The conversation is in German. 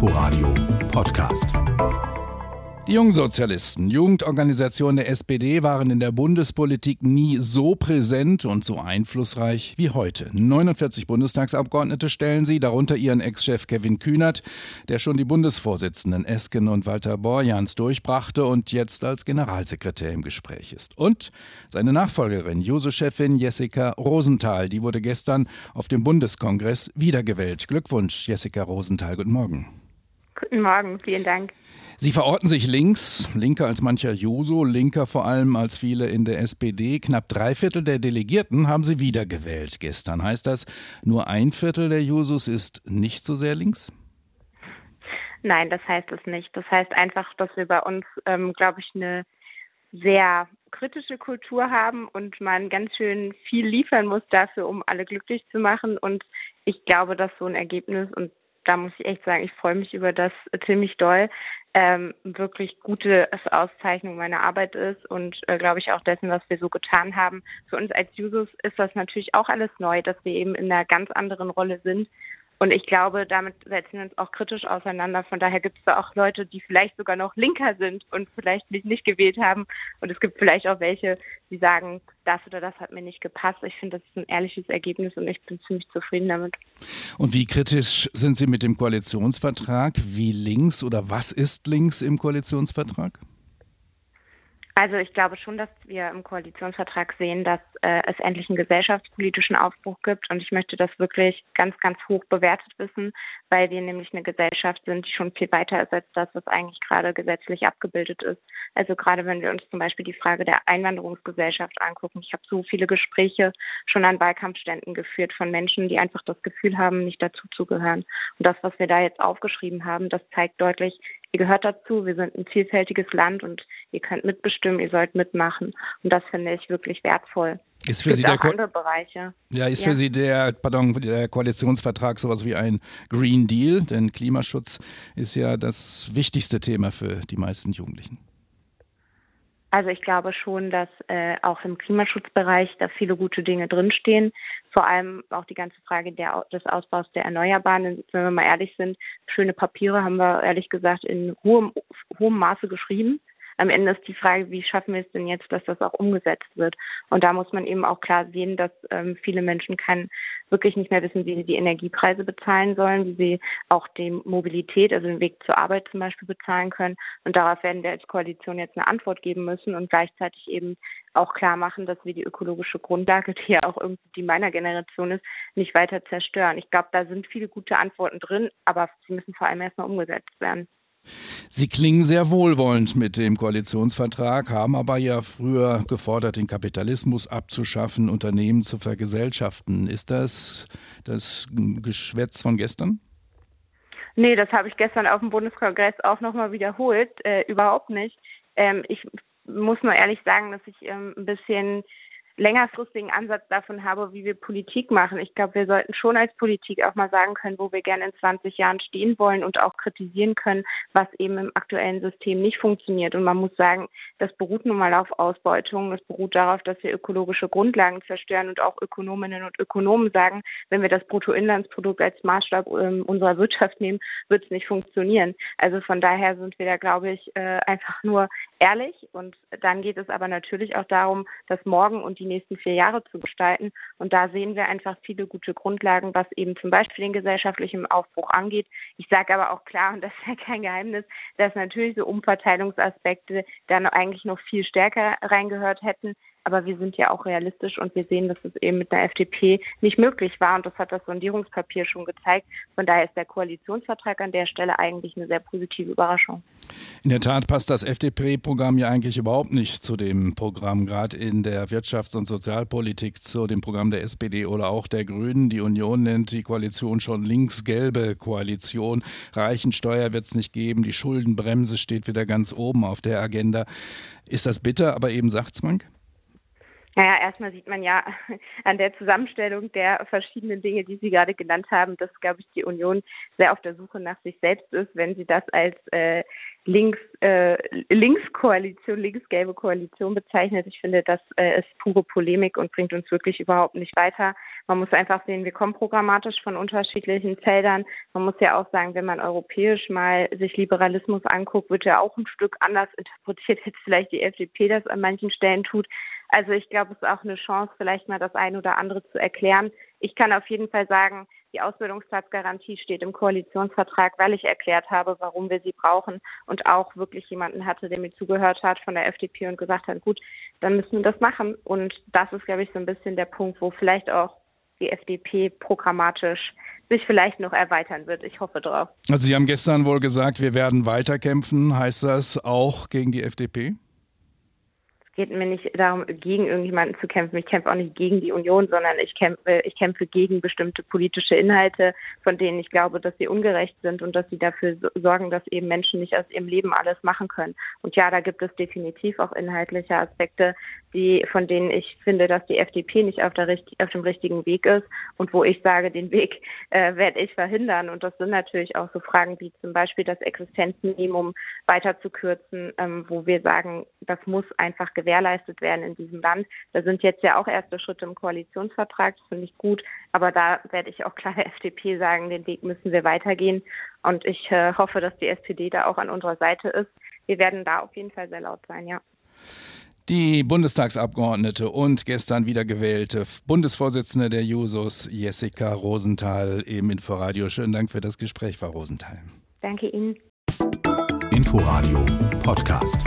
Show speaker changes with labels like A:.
A: Inforadio Podcast. Die Jungsozialisten, Jugendorganisationen der SPD waren in der Bundespolitik nie so präsent und so einflussreich wie heute. 49 Bundestagsabgeordnete stellen sie, darunter ihren Ex-Chef Kevin Kühnert, der schon die Bundesvorsitzenden Esken und Walter Borjans durchbrachte und jetzt als Generalsekretär im Gespräch ist. Und seine Nachfolgerin, Juso-Chefin Jessica Rosenthal, die wurde gestern auf dem Bundeskongress wiedergewählt. Glückwunsch, Jessica Rosenthal. Guten Morgen.
B: Guten Morgen, vielen Dank.
A: Sie verorten sich links, linker als mancher Juso, linker vor allem als viele in der SPD. Knapp drei Viertel der Delegierten haben Sie wiedergewählt gestern. Heißt das, nur ein Viertel der Jusos ist nicht so sehr links?
B: Nein, das heißt es nicht. Das heißt einfach, dass wir bei uns, ähm, glaube ich, eine sehr kritische Kultur haben und man ganz schön viel liefern muss dafür, um alle glücklich zu machen. Und ich glaube, dass so ein Ergebnis, und da muss ich echt sagen, ich freue mich über das ziemlich doll, ähm, wirklich gute Auszeichnung meiner Arbeit ist und äh, glaube ich auch dessen, was wir so getan haben. Für uns als Jusos ist das natürlich auch alles neu, dass wir eben in einer ganz anderen Rolle sind und ich glaube, damit setzen wir uns auch kritisch auseinander. Von daher gibt es da auch Leute, die vielleicht sogar noch linker sind und vielleicht mich nicht gewählt haben. Und es gibt vielleicht auch welche, die sagen, das oder das hat mir nicht gepasst. Ich finde, das ist ein ehrliches Ergebnis und ich bin ziemlich zufrieden damit.
A: Und wie kritisch sind Sie mit dem Koalitionsvertrag? Wie links oder was ist links im Koalitionsvertrag?
B: Also ich glaube schon, dass wir im Koalitionsvertrag sehen, dass äh, es endlich einen gesellschaftspolitischen Aufbruch gibt. Und ich möchte das wirklich ganz, ganz hoch bewertet wissen, weil wir nämlich eine Gesellschaft sind, die schon viel weiter ist als das, was eigentlich gerade gesetzlich abgebildet ist. Also gerade wenn wir uns zum Beispiel die Frage der Einwanderungsgesellschaft angucken. Ich habe so viele Gespräche schon an Wahlkampfständen geführt von Menschen, die einfach das Gefühl haben, nicht dazu zu gehören. Und das, was wir da jetzt aufgeschrieben haben, das zeigt deutlich, ihr gehört dazu, wir sind ein vielfältiges Land und ihr könnt mitbestimmen, ihr sollt mitmachen. Und das finde ich wirklich wertvoll.
A: Ist für Sie der Ko Bereiche. Ja, ist ja. für Sie der, pardon, der Koalitionsvertrag sowas wie ein Green Deal? Denn Klimaschutz ist ja das wichtigste Thema für die meisten Jugendlichen.
B: Also ich glaube schon, dass äh, auch im Klimaschutzbereich da viele gute Dinge drinstehen. Vor allem auch die ganze Frage der, des Ausbaus der Erneuerbaren. Wenn wir mal ehrlich sind, schöne Papiere haben wir ehrlich gesagt in hohem, hohem Maße geschrieben am Ende ist die Frage, wie schaffen wir es denn jetzt, dass das auch umgesetzt wird? Und da muss man eben auch klar sehen, dass ähm, viele Menschen kein, wirklich nicht mehr wissen, wie sie die Energiepreise bezahlen sollen, wie sie auch die Mobilität, also den Weg zur Arbeit zum Beispiel bezahlen können. Und darauf werden wir als Koalition jetzt eine Antwort geben müssen und gleichzeitig eben auch klar machen, dass wir die ökologische Grundlage, die ja auch irgendwie die meiner Generation ist, nicht weiter zerstören. Ich glaube, da sind viele gute Antworten drin, aber sie müssen vor allem erstmal umgesetzt werden.
A: Sie klingen sehr wohlwollend mit dem Koalitionsvertrag, haben aber ja früher gefordert, den Kapitalismus abzuschaffen, Unternehmen zu vergesellschaften. Ist das das Geschwätz von gestern?
B: Nee, das habe ich gestern auf dem Bundeskongress auch nochmal wiederholt. Äh, überhaupt nicht. Ähm, ich muss nur ehrlich sagen, dass ich ähm, ein bisschen längerfristigen Ansatz davon habe, wie wir Politik machen. Ich glaube, wir sollten schon als Politik auch mal sagen können, wo wir gerne in 20 Jahren stehen wollen und auch kritisieren können, was eben im aktuellen System nicht funktioniert. Und man muss sagen, das beruht nun mal auf Ausbeutung. Das beruht darauf, dass wir ökologische Grundlagen zerstören und auch Ökonominnen und Ökonomen sagen, wenn wir das Bruttoinlandsprodukt als Maßstab ähm, unserer Wirtschaft nehmen, wird es nicht funktionieren. Also von daher sind wir da, glaube ich, äh, einfach nur ehrlich. Und dann geht es aber natürlich auch darum, dass morgen und die nächsten vier Jahre zu gestalten. Und da sehen wir einfach viele gute Grundlagen, was eben zum Beispiel den gesellschaftlichen Aufbruch angeht. Ich sage aber auch klar, und das ist ja kein Geheimnis, dass natürlich so Umverteilungsaspekte dann eigentlich noch viel stärker reingehört hätten. Aber wir sind ja auch realistisch und wir sehen, dass es eben mit der FDP nicht möglich war. Und das hat das Sondierungspapier schon gezeigt. Von daher ist der Koalitionsvertrag an der Stelle eigentlich eine sehr positive Überraschung.
A: In der Tat passt das FDP-Programm ja eigentlich überhaupt nicht zu dem Programm, gerade in der Wirtschafts- und Sozialpolitik, zu dem Programm der SPD oder auch der Grünen. Die Union nennt die Koalition schon links-gelbe Koalition. Reichensteuer wird es nicht geben. Die Schuldenbremse steht wieder ganz oben auf der Agenda. Ist das bitter, aber eben Sachzwang?
B: Naja, erstmal sieht man ja an der Zusammenstellung der verschiedenen Dinge, die Sie gerade genannt haben, dass, glaube ich, die Union sehr auf der Suche nach sich selbst ist, wenn sie das als äh, links, äh, Linkskoalition, linksgelbe Koalition bezeichnet. Ich finde, das äh, ist pure Polemik und bringt uns wirklich überhaupt nicht weiter. Man muss einfach sehen, wir kommen programmatisch von unterschiedlichen Feldern. Man muss ja auch sagen, wenn man europäisch mal sich Liberalismus anguckt, wird er auch ein Stück anders interpretiert, als vielleicht die FDP das an manchen Stellen tut. Also ich glaube, es ist auch eine Chance, vielleicht mal das eine oder andere zu erklären. Ich kann auf jeden Fall sagen, die Ausbildungsplatzgarantie steht im Koalitionsvertrag, weil ich erklärt habe, warum wir sie brauchen und auch wirklich jemanden hatte, der mir zugehört hat von der FDP und gesagt hat, gut, dann müssen wir das machen. Und das ist, glaube ich, so ein bisschen der Punkt, wo vielleicht auch die FDP programmatisch sich vielleicht noch erweitern wird. Ich hoffe drauf.
A: Also Sie haben gestern wohl gesagt, wir werden weiterkämpfen. Heißt das auch gegen die FDP?
B: Geht mir nicht darum, gegen irgendjemanden zu kämpfen. Ich kämpfe auch nicht gegen die Union, sondern ich kämpfe, ich kämpfe gegen bestimmte politische Inhalte, von denen ich glaube, dass sie ungerecht sind und dass sie dafür sorgen, dass eben Menschen nicht aus ihrem Leben alles machen können. Und ja, da gibt es definitiv auch inhaltliche Aspekte, die, von denen ich finde, dass die FDP nicht auf, der, auf dem richtigen Weg ist und wo ich sage, den Weg äh, werde ich verhindern. Und das sind natürlich auch so Fragen wie zum Beispiel das Existenzminimum weiter zu kürzen, ähm, wo wir sagen, das muss einfach gewährleistet gewährleistet werden in diesem Land. Da sind jetzt ja auch erste Schritte im Koalitionsvertrag, das finde ich gut. Aber da werde ich auch klar der FDP sagen, den Weg müssen wir weitergehen. Und ich äh, hoffe, dass die SPD da auch an unserer Seite ist. Wir werden da auf jeden Fall sehr laut sein, ja.
A: Die Bundestagsabgeordnete und gestern wiedergewählte Bundesvorsitzende der Jusos, Jessica Rosenthal, im Inforadio. Schönen Dank für das Gespräch, Frau Rosenthal.
B: Danke Ihnen.
C: Inforadio Podcast.